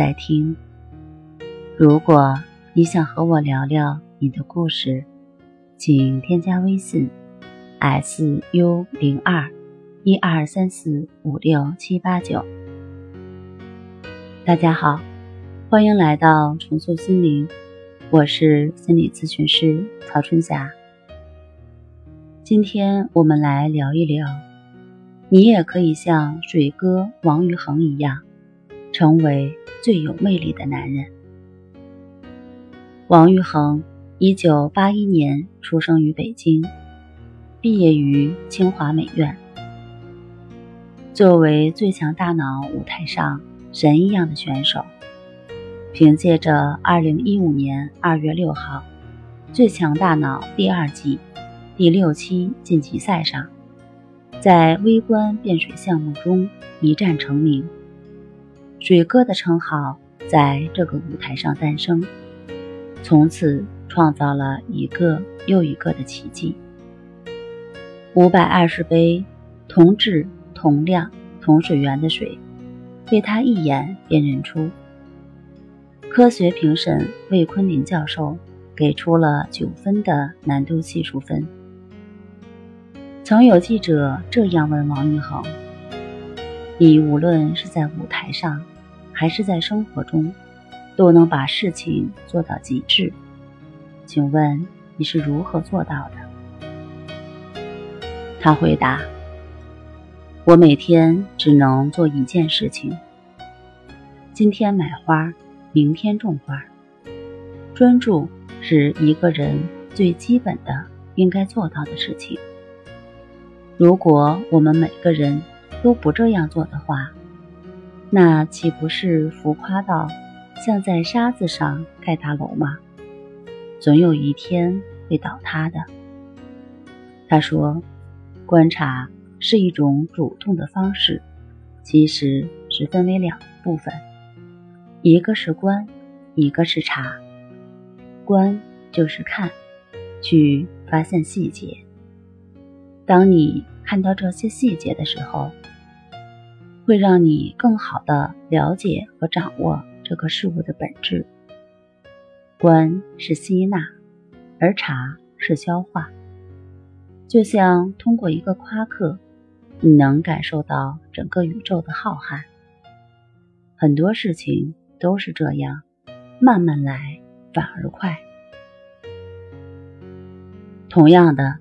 在听。如果你想和我聊聊你的故事，请添加微信 s u 零二一二三四五六七八九。大家好，欢迎来到重塑心灵，我是心理咨询师曹春霞。今天我们来聊一聊，你也可以像水哥王宇恒一样，成为。最有魅力的男人，王玉恒，一九八一年出生于北京，毕业于清华美院。作为最强大脑舞台上神一样的选手，凭借着二零一五年二月六号《最强大脑》第二季第六期晋级赛上，在微观变水项目中一战成名。水哥的称号在这个舞台上诞生，从此创造了一个又一个的奇迹。五百二十杯同质、同量、同水源的水，被他一眼辨认出。科学评审魏坤林教授给出了九分的难度系数分。曾有记者这样问王玉恒。你无论是在舞台上，还是在生活中，都能把事情做到极致。请问你是如何做到的？他回答：“我每天只能做一件事情，今天买花，明天种花。专注是一个人最基本的应该做到的事情。如果我们每个人，都不这样做的话，那岂不是浮夸到像在沙子上盖大楼吗？总有一天会倒塌的。他说：“观察是一种主动的方式，其实是分为两部分，一个是观，一个是察。观就是看，去发现细节。当你看到这些细节的时候。”会让你更好的了解和掌握这个事物的本质。观是吸纳，而察是消化。就像通过一个夸克，你能感受到整个宇宙的浩瀚。很多事情都是这样，慢慢来反而快。同样的，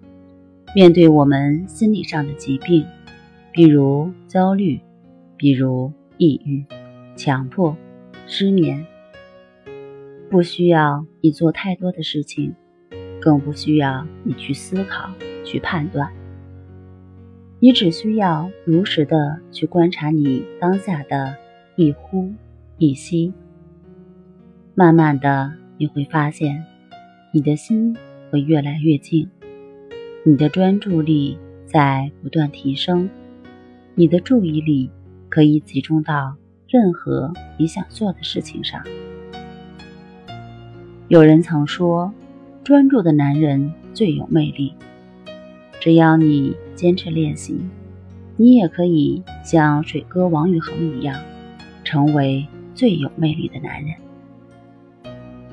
面对我们心理上的疾病，比如焦虑。比如抑郁、强迫、失眠，不需要你做太多的事情，更不需要你去思考、去判断。你只需要如实的去观察你当下的一呼一吸。慢慢的，你会发现，你的心会越来越静，你的专注力在不断提升，你的注意力。可以集中到任何你想做的事情上。有人曾说，专注的男人最有魅力。只要你坚持练习，你也可以像水哥王宇恒一样，成为最有魅力的男人。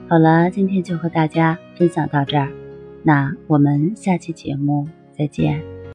好了，今天就和大家分享到这儿，那我们下期节目再见。